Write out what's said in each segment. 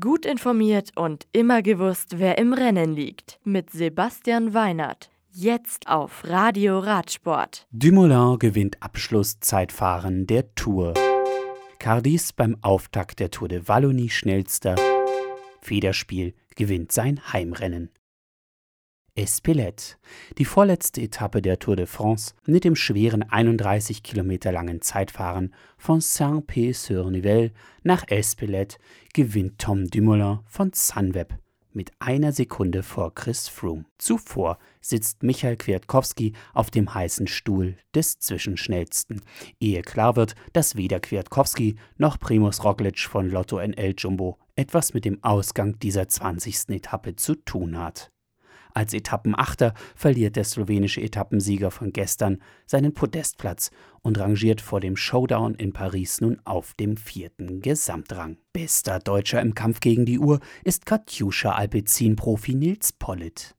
Gut informiert und immer gewusst, wer im Rennen liegt. Mit Sebastian Weinert. Jetzt auf Radio Radsport. Dumoulin gewinnt Abschlusszeitfahren der Tour. Cardis beim Auftakt der Tour de Wallonie schnellster. Federspiel gewinnt sein Heimrennen. Espelette, die vorletzte Etappe der Tour de France mit dem schweren 31 Kilometer langen Zeitfahren von Saint-Pé-sur-Nivelle nach Espelette, gewinnt Tom Dumoulin von Sunweb mit einer Sekunde vor Chris Froome. Zuvor sitzt Michael Kwiatkowski auf dem heißen Stuhl des Zwischenschnellsten, ehe klar wird, dass weder Kwiatkowski noch Primus Roglic von Lotto NL Jumbo etwas mit dem Ausgang dieser 20. Etappe zu tun hat. Als Etappenachter verliert der slowenische Etappensieger von gestern seinen Podestplatz und rangiert vor dem Showdown in Paris nun auf dem vierten Gesamtrang. Bester Deutscher im Kampf gegen die Uhr ist Katjuscha Alpecin-Profi Nils Pollitt.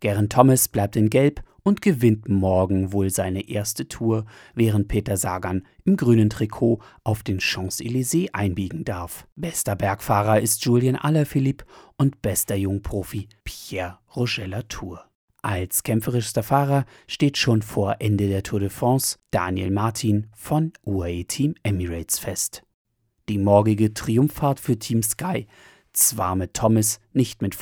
Geraint Thomas bleibt in Gelb und gewinnt morgen wohl seine erste Tour, während Peter Sagan im grünen Trikot auf den Champs-Élysées einbiegen darf. Bester Bergfahrer ist Julien Alaphilippe und bester Jungprofi Pierre Roger Latour. Als kämpferischster Fahrer steht schon vor Ende der Tour de France Daniel Martin von UAE Team Emirates fest. Die morgige Triumphfahrt für Team Sky zwar mit Thomas, nicht mit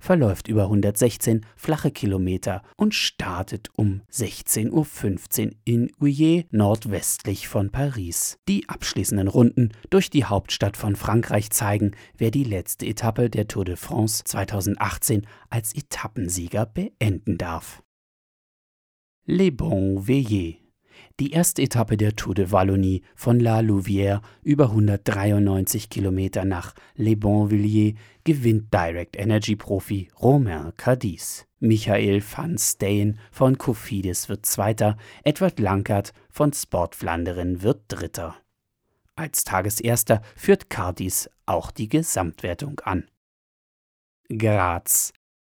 verläuft über 116 flache Kilometer und startet um 16.15 Uhr in Uyé nordwestlich von Paris. Die abschließenden Runden durch die Hauptstadt von Frankreich zeigen, wer die letzte Etappe der Tour de France 2018 als Etappensieger beenden darf. Les Bons Veillés die erste Etappe der Tour de Wallonie von La Louvière über 193 Kilometer nach Les Bonvilliers gewinnt Direct Energy Profi Romain Cadiz. Michael van Steen von Cofidis wird Zweiter, Edward Lankert von Sport Flanderen wird Dritter. Als Tageserster führt Cardis auch die Gesamtwertung an. Graz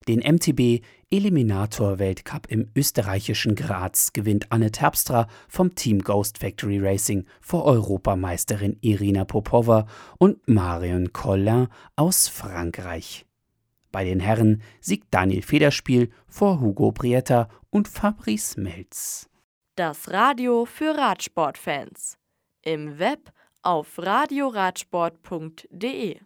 den MTB Eliminator Weltcup im österreichischen Graz gewinnt Anne Terpstra vom Team Ghost Factory Racing vor Europameisterin Irina Popova und Marion Collin aus Frankreich. Bei den Herren siegt Daniel Federspiel vor Hugo Brietta und Fabrice Melz. Das Radio für Radsportfans. Im Web auf radioradsport.de